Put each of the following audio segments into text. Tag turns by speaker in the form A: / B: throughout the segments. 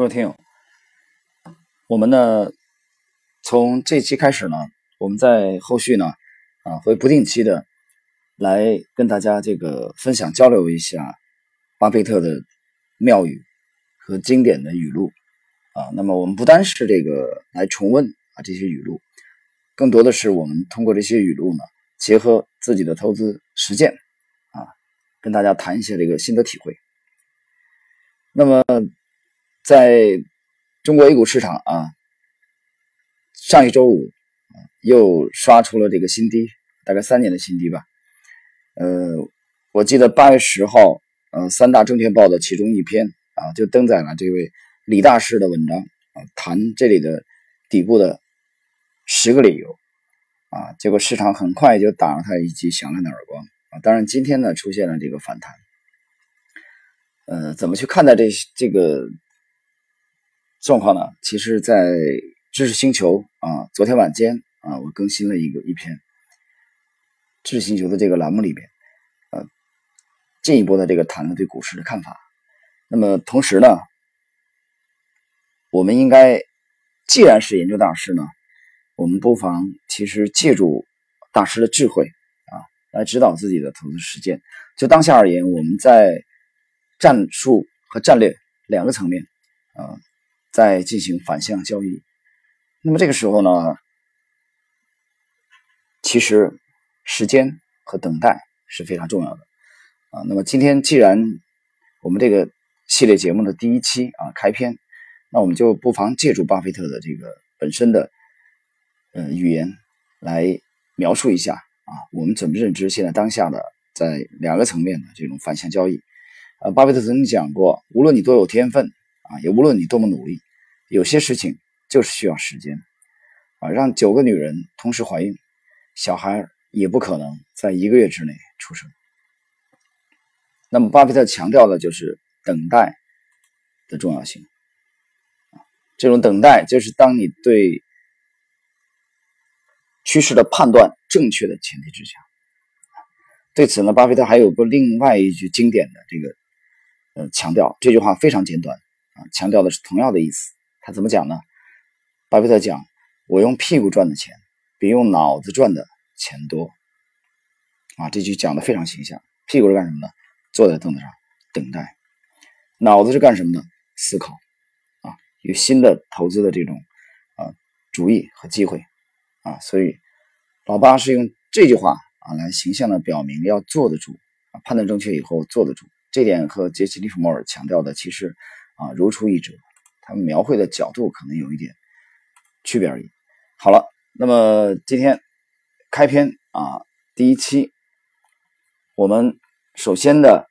A: 各位听友，我们呢从这期开始呢，我们在后续呢啊会不定期的来跟大家这个分享交流一下巴菲特的妙语和经典的语录啊。那么我们不单是这个来重温啊这些语录，更多的是我们通过这些语录呢，结合自己的投资实践啊，跟大家谈一些这个心得体会。那么。在中国 A 股市场啊，上一周五又刷出了这个新低，大概三年的新低吧。呃，我记得八月十号，呃，三大证券报的其中一篇啊，就登载了这位李大师的文章啊，谈这里的底部的十个理由啊。结果市场很快就打了他一记响亮的耳光啊。当然，今天呢出现了这个反弹。呃，怎么去看待这这个？状况呢？其实，在知识星球啊，昨天晚间啊，我更新了一个一篇知识星球的这个栏目里边，呃，进一步的这个谈了对股市的看法。那么同时呢，我们应该既然是研究大师呢，我们不妨其实借助大师的智慧啊，来指导自己的投资实践。就当下而言，我们在战术和战略两个层面啊。在进行反向交易，那么这个时候呢，其实时间和等待是非常重要的啊。那么今天既然我们这个系列节目的第一期啊开篇，那我们就不妨借助巴菲特的这个本身的呃语言来描述一下啊，我们怎么认知现在当下的在两个层面的这种反向交易。呃，巴菲特曾经讲过，无论你多有天分。啊，也无论你多么努力，有些事情就是需要时间啊。让九个女人同时怀孕，小孩也不可能在一个月之内出生。那么，巴菲特强调的就是等待的重要性。这种等待，就是当你对趋势的判断正确的前提之下。对此呢，巴菲特还有个另外一句经典的这个呃强调，这句话非常简短啊。强调的是同样的意思，他怎么讲呢？巴菲特讲：“我用屁股赚的钱比用脑子赚的钱多。”啊，这句讲的非常形象。屁股是干什么的？坐在凳子上等待。脑子是干什么的？思考。啊，有新的投资的这种啊主意和机会。啊，所以老八是用这句话啊来形象的表明要坐得住啊，判断正确以后坐得住。这点和杰西·利弗莫尔强调的其实。啊，如出一辙，他们描绘的角度可能有一点区别而已。好了，那么今天开篇啊，第一期，我们首先的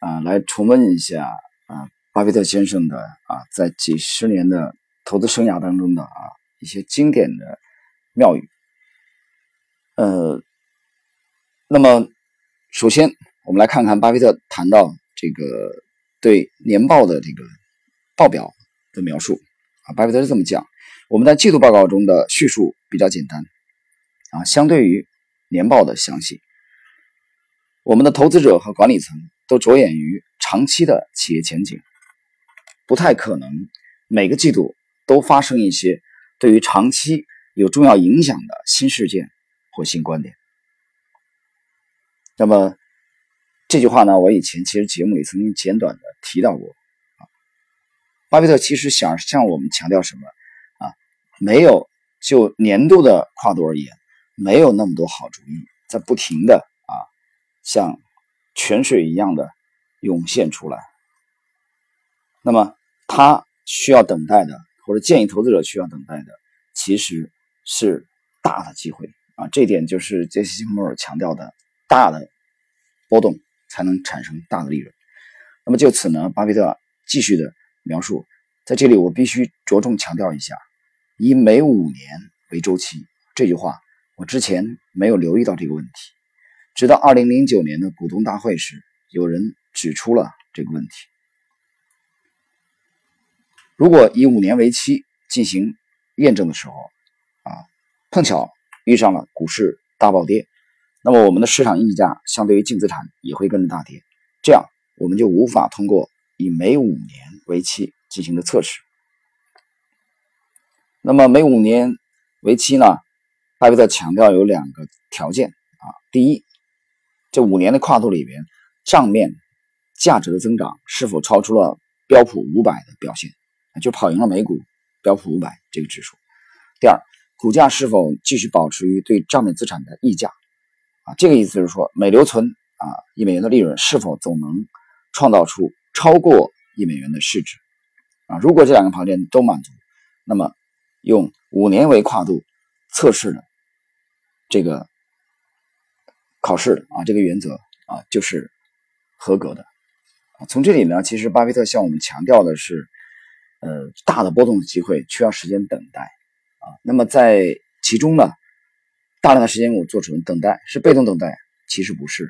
A: 啊，来重温一下啊，巴菲特先生的啊，在几十年的投资生涯当中的啊一些经典的妙语。呃，那么首先我们来看看巴菲特谈到这个对年报的这个。报表的描述啊，巴菲特是这么讲：我们在季度报告中的叙述比较简单啊，相对于年报的详细。我们的投资者和管理层都着眼于长期的企业前景，不太可能每个季度都发生一些对于长期有重要影响的新事件或新观点。那么这句话呢，我以前其实节目里曾经简短的提到过。巴菲特其实想向我们强调什么啊？没有就年度的跨度而言，没有那么多好主意在不停的啊，像泉水一样的涌现出来。那么他需要等待的，或者建议投资者需要等待的，其实是大的机会啊。这点就是杰西·摩尔强调的，大的波动才能产生大的利润。那么就此呢，巴菲特继续的。描述在这里，我必须着重强调一下，以每五年为周期这句话，我之前没有留意到这个问题，直到二零零九年的股东大会时，有人指出了这个问题。如果以五年为期进行验证的时候，啊，碰巧遇上了股市大暴跌，那么我们的市场溢价相对于净资产也会跟着大跌，这样我们就无法通过以每五年为期进行的测试那么每五年为期呢，巴菲特强调有两个条件啊，第一，这五年的跨度里边，账面价值的增长是否超出了标普五百的表现，就跑赢了美股标普五百这个指数。第二，股价是否继续保持于对账面资产的溢价啊？这个意思就是说，每留存啊一美元的利润是否总能创造出超过一美元的市值啊？如果这两个条件都满足，那么用五年为跨度测试的这个考试啊，这个原则啊就是合格的。从这里呢，其实巴菲特向我们强调的是，呃，大的波动的机会需要时间等待啊。那么在其中呢，大量的时间我做出等待是被动等待，其实不是。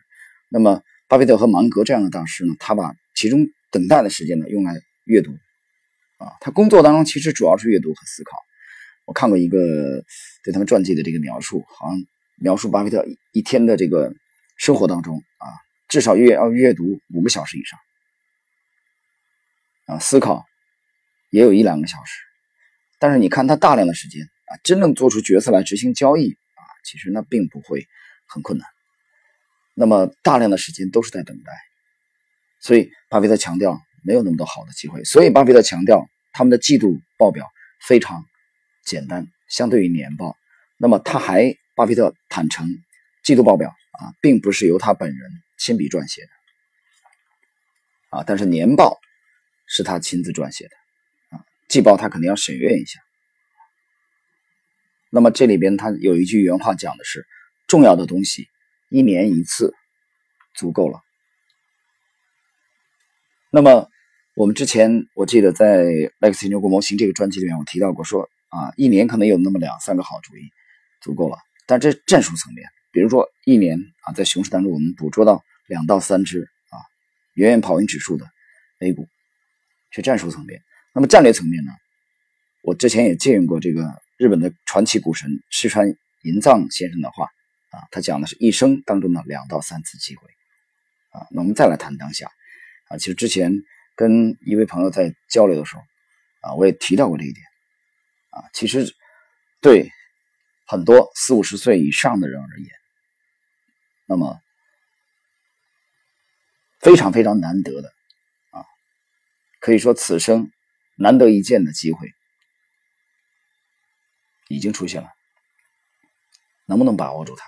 A: 那么巴菲特和芒格这样的大师呢，他把其中等待的时间呢用来阅读啊，他工作当中其实主要是阅读和思考。我看过一个对他们传记的这个描述，好像描述巴菲特一天的这个生活当中啊，至少阅要阅读五个小时以上，啊，思考也有一两个小时。但是你看他大量的时间啊，真正做出决策来执行交易啊，其实那并不会很困难。那么大量的时间都是在等待，所以巴菲特强调没有那么多好的机会。所以巴菲特强调他们的季度报表非常。简单，相对于年报，那么他还巴菲特坦诚，季度报表啊，并不是由他本人亲笔撰写的啊，但是年报是他亲自撰写的啊，季报他肯定要审阅一下。那么这里边他有一句原话讲的是，重要的东西一年一次足够了。那么我们之前我记得在《Lex 研究过模型》这个专辑里面，我提到过说。啊，一年可能有那么两三个好主意，足够了。但这战术层面，比如说一年啊，在熊市当中我们捕捉到两到三只啊，远远跑赢指数的 A 股，是战术层面。那么战略层面呢？我之前也借用过这个日本的传奇股神石川银藏先生的话啊，他讲的是一生当中的两到三次机会啊。那我们再来谈当下啊，其实之前跟一位朋友在交流的时候啊，我也提到过这一点。啊，其实对很多四五十岁以上的人而言，那么非常非常难得的啊，可以说此生难得一见的机会已经出现了。能不能把握住它？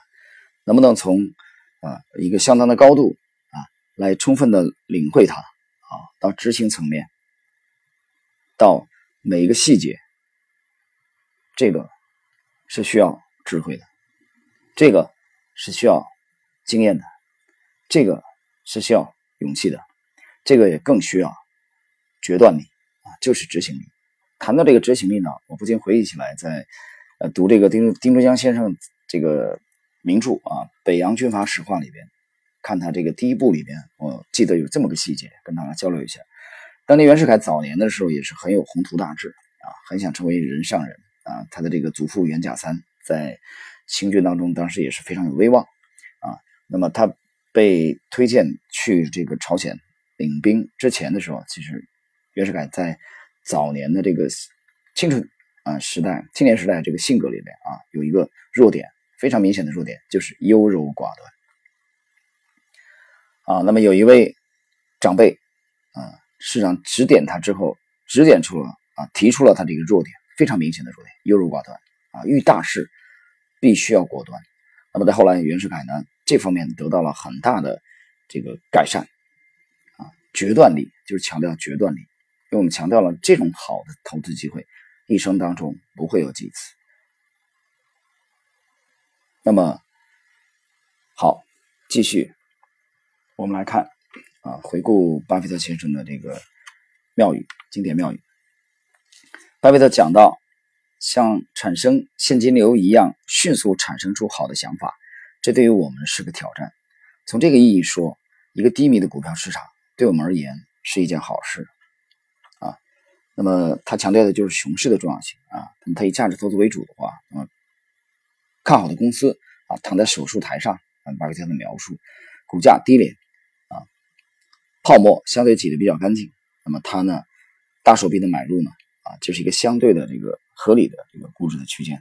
A: 能不能从啊一个相当的高度来充分的领会它啊？到执行层面，到每一个细节。这个是需要智慧的，这个是需要经验的，这个是需要勇气的，这个也更需要决断力啊，就是执行力。谈到这个执行力呢，我不禁回忆起来，在呃读这个丁丁珠江先生这个名著啊《北洋军阀史话》里边，看他这个第一部里边，我记得有这么个细节，跟大家交流一下。当年袁世凯早年的时候，也是很有宏图大志啊，很想成为人上人。啊，他的这个祖父袁甲三在清军当中，当时也是非常有威望啊。那么他被推荐去这个朝鲜领兵之前的时候，其实袁世凯在早年的这个青春啊时代、青年时代这个性格里面啊，有一个弱点，非常明显的弱点，就是优柔寡断啊。那么有一位长辈啊，市长指点他之后，指点出了啊，提出了他这个弱点。非常明显的弱点，优柔寡断啊！遇大事必须要果断。那么在后来，袁世凯呢这方面得到了很大的这个改善啊，决断力就是强调决断力，因为我们强调了这种好的投资机会，一生当中不会有几次。那么好，继续我们来看啊，回顾巴菲特先生的这个妙语，经典妙语。巴菲特讲到，像产生现金流一样迅速产生出好的想法，这对于我们是个挑战。从这个意义说，一个低迷的股票市场对我们而言是一件好事啊。那么他强调的就是熊市的重要性啊。那么他以价值投资为主的话，那么看好的公司啊躺在手术台上，按巴菲特的描述，股价低廉，泡沫相对挤得比较干净。那么它呢，大手笔的买入呢？啊，就是一个相对的这个合理的这个估值的区间。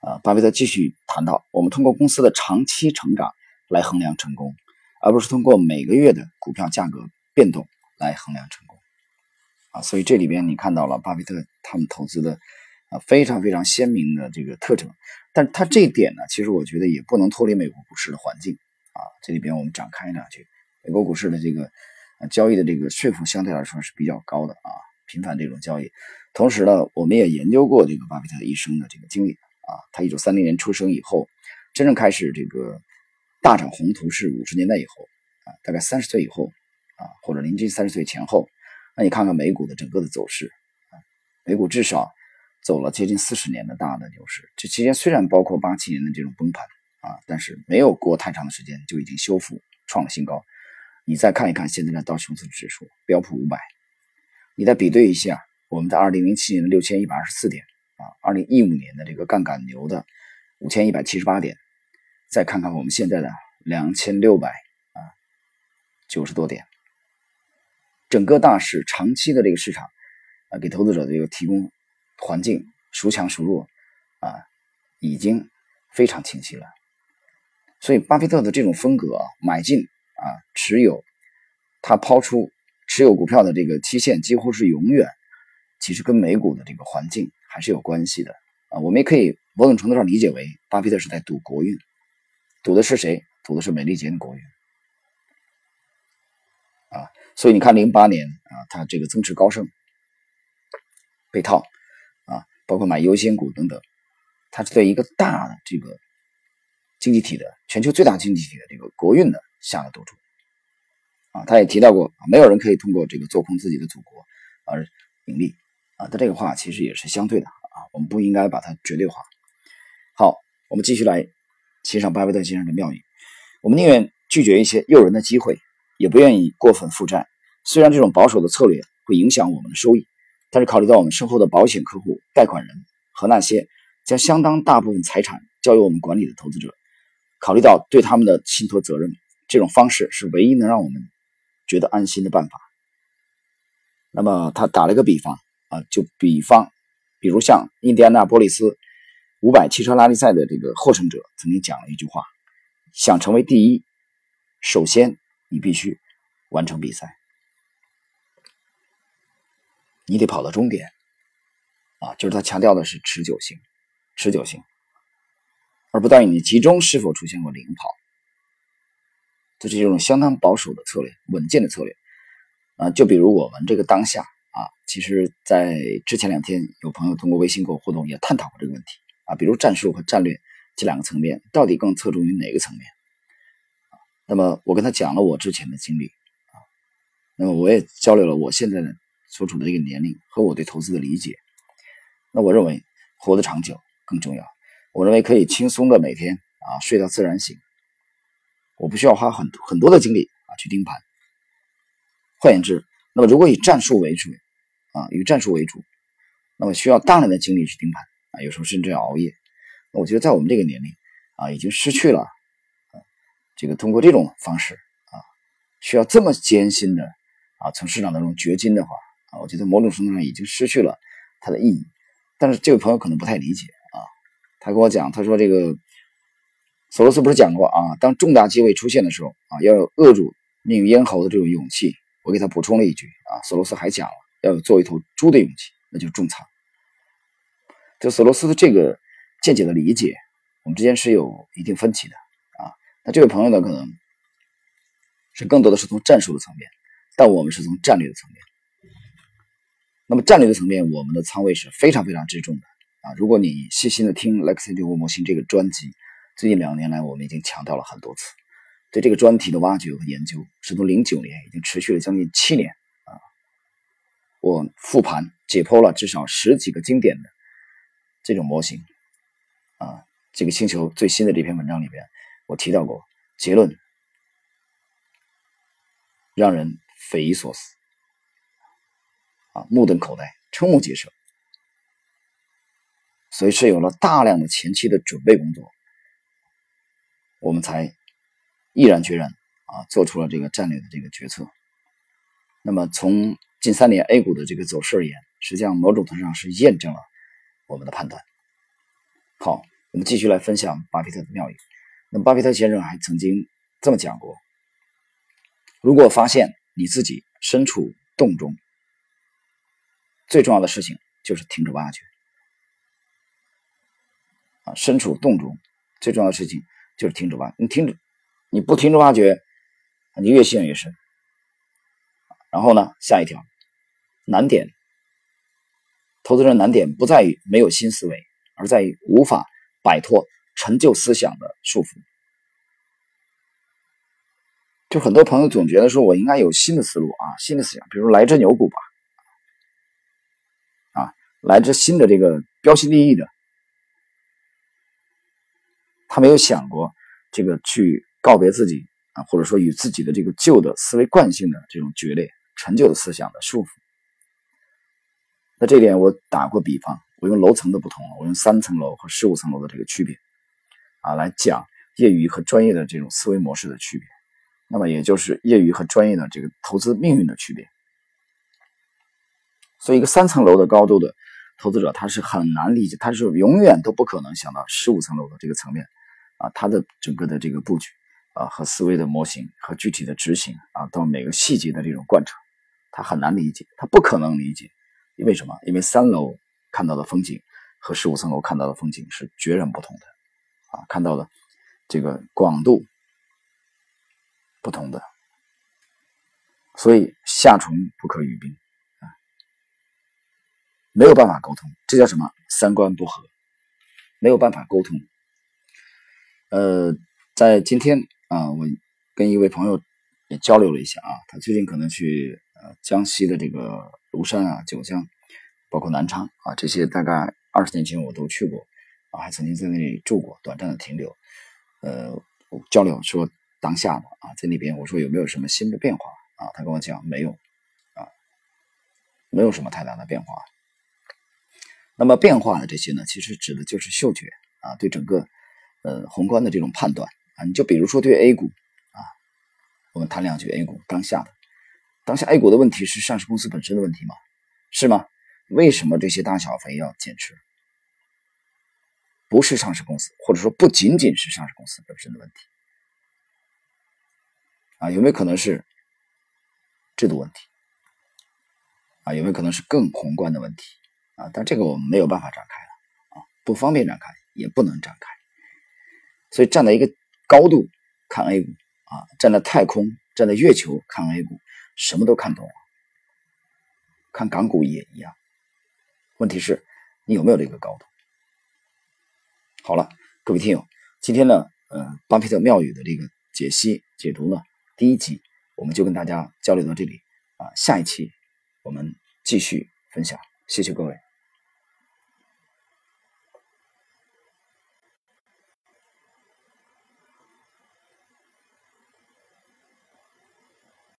A: 啊，巴菲特继续谈到，我们通过公司的长期成长来衡量成功，而不是通过每个月的股票价格变动来衡量成功。啊，所以这里边你看到了巴菲特他们投资的啊非常非常鲜明的这个特征。但他这一点呢，其实我觉得也不能脱离美国股市的环境。啊，这里边我们展开两句，美国股市的这个交易的这个税负相对来说是比较高的啊，频繁这种交易。同时呢，我们也研究过这个巴菲特一生的这个经历。啊，他一九三零年出生以后，真正开始这个大展宏图是五十年代以后啊，大概三十岁以后啊，或者临近三十岁前后。那你看看美股的整个的走势啊，美股至少走了接近四十年的大的牛市。这期间虽然包括八七年的这种崩盘啊，但是没有过太长的时间就已经修复创了新高。你再看一看现在的道琼斯指数、标普五百，你再比对一下我们在二零零七年的六千一百二十四点。啊，二零一五年的这个杠杆牛的五千一百七十八点，再看看我们现在的两千六百啊九十多点，整个大市长期的这个市场啊，给投资者的这个提供环境孰强孰弱啊，已经非常清晰了。所以，巴菲特的这种风格，买进啊，持有，他抛出持有股票的这个期限几乎是永远，其实跟美股的这个环境。还是有关系的啊，我们也可以某种程度上理解为，巴菲特是在赌国运，赌的是谁？赌的是美利坚的国运啊。所以你看，零八年啊，他这个增持高盛被套啊，包括买优先股等等，他是对一个大的这个经济体的全球最大经济体的这个国运的下了赌注啊。他也提到过，没有人可以通过这个做空自己的祖国而盈利。啊，他这个话其实也是相对的啊，我们不应该把它绝对化。好，我们继续来欣赏巴菲特先生的妙语。我们宁愿拒绝一些诱人的机会，也不愿意过分负债。虽然这种保守的策略会影响我们的收益，但是考虑到我们身后的保险客户、贷款人和那些将相当大部分财产交由我们管理的投资者，考虑到对他们的信托责任，这种方式是唯一能让我们觉得安心的办法。那么他打了个比方。啊，就比方，比如像印第安纳波利斯五百汽车拉力赛的这个获胜者曾经讲了一句话：想成为第一，首先你必须完成比赛，你得跑到终点。啊，就是他强调的是持久性，持久性，而不在于你集中是否出现过领跑。这是一种相当保守的策略，稳健的策略。啊，就比如我们这个当下。啊，其实，在之前两天，有朋友通过微信跟我互动，也探讨过这个问题啊。比如战术和战略这两个层面，到底更侧重于哪个层面？那么我跟他讲了我之前的经历啊，那么我也交流了我现在的所处的这个年龄和我对投资的理解。那我认为活得长久更重要。我认为可以轻松的每天啊睡到自然醒，我不需要花很很多的精力啊去盯盘。换言之，那么如果以战术为主。啊，以战术为主，那么需要大量的精力去盯盘啊，有时候甚至要熬夜。那我觉得在我们这个年龄啊，已经失去了啊，这个通过这种方式啊，需要这么艰辛的啊，从市场当中掘金的话啊，我觉得某种程度上已经失去了它的意义。但是这位朋友可能不太理解啊，他跟我讲，他说这个索罗斯不是讲过啊，当重大机会出现的时候啊，要有扼住命运咽喉的这种勇气。我给他补充了一句啊，索罗斯还讲了。要有做一头猪的勇气，那就是重仓。就索罗斯的这个见解的理解，我们之间是有一定分歧的啊。那这位朋友呢，可能是更多的是从战术的层面，但我们是从战略的层面。那么战略的层面，我们的仓位是非常非常之重的啊。如果你细心的听《Lexi 六模型》这个专辑，最近两年来我们已经强调了很多次，对这个专题的挖掘和研究，是从零九年已经持续了将近七年啊。我复盘解剖了至少十几个经典的这种模型啊，这个星球最新的这篇文章里边，我提到过结论，让人匪夷所思啊，目瞪口呆，瞠目结舌。所以是有了大量的前期的准备工作，我们才毅然决然啊，做出了这个战略的这个决策。那么从近三年 A 股的这个走势而言，实际上某种程度上是验证了我们的判断。好，我们继续来分享巴菲特的妙语。那么，巴菲特先生还曾经这么讲过：如果发现你自己身处洞中，最重要的事情就是停止挖掘。啊，身处洞中，最重要的事情就是停止挖。你停止，你不停止挖掘，你越陷越深。然后呢，下一条难点，投资人难点不在于没有新思维。而在于无法摆脱陈旧思想的束缚。就很多朋友总觉得说，我应该有新的思路啊，新的思想，比如来只牛股吧，啊，来只新的这个标新立异的。他没有想过这个去告别自己啊，或者说与自己的这个旧的思维惯性的这种决裂、陈旧的思想的束缚。那这点我打过比方。我用楼层的不同，我用三层楼和十五层楼的这个区别啊，来讲业余和专业的这种思维模式的区别。那么，也就是业余和专业的这个投资命运的区别。所以，一个三层楼的高度的投资者，他是很难理解，他是永远都不可能想到十五层楼的这个层面啊，他的整个的这个布局啊和思维的模型和具体的执行啊，到每个细节的这种贯彻，他很难理解，他不可能理解。因为什么？因为三楼。看到的风景和十五层楼看到的风景是截然不同的，啊，看到的这个广度不同的，所以夏虫不可语冰啊，没有办法沟通，这叫什么？三观不合，没有办法沟通。呃，在今天啊，我跟一位朋友也交流了一下啊，他最近可能去呃江西的这个庐山啊、九江。包括南昌啊，这些大概二十年前我都去过啊，还曾经在那里住过，短暂的停留。呃，交流说当下的啊，在那边我说有没有什么新的变化啊？他跟我讲没有啊，没有什么太大的变化。那么变化的这些呢，其实指的就是嗅觉啊，对整个呃宏观的这种判断啊。你就比如说对 A 股啊，我们谈两句 A 股当下的当下 A 股的问题是上市公司本身的问题吗？是吗？为什么这些大小非要减持？不是上市公司，或者说不仅仅是上市公司本身的问题啊？有没有可能是制度问题啊？有没有可能是更宏观的问题啊？但这个我们没有办法展开了啊，不方便展开，也不能展开。所以站在一个高度看 A 股啊，站在太空、站在月球看 A 股，什么都看懂了。看港股也一样。问题是，你有没有这个高度？好了，各位听友，今天呢，呃，巴菲特妙语的这个解析解读呢，第一集我们就跟大家交流到这里啊，下一期我们继续分享，谢谢各位。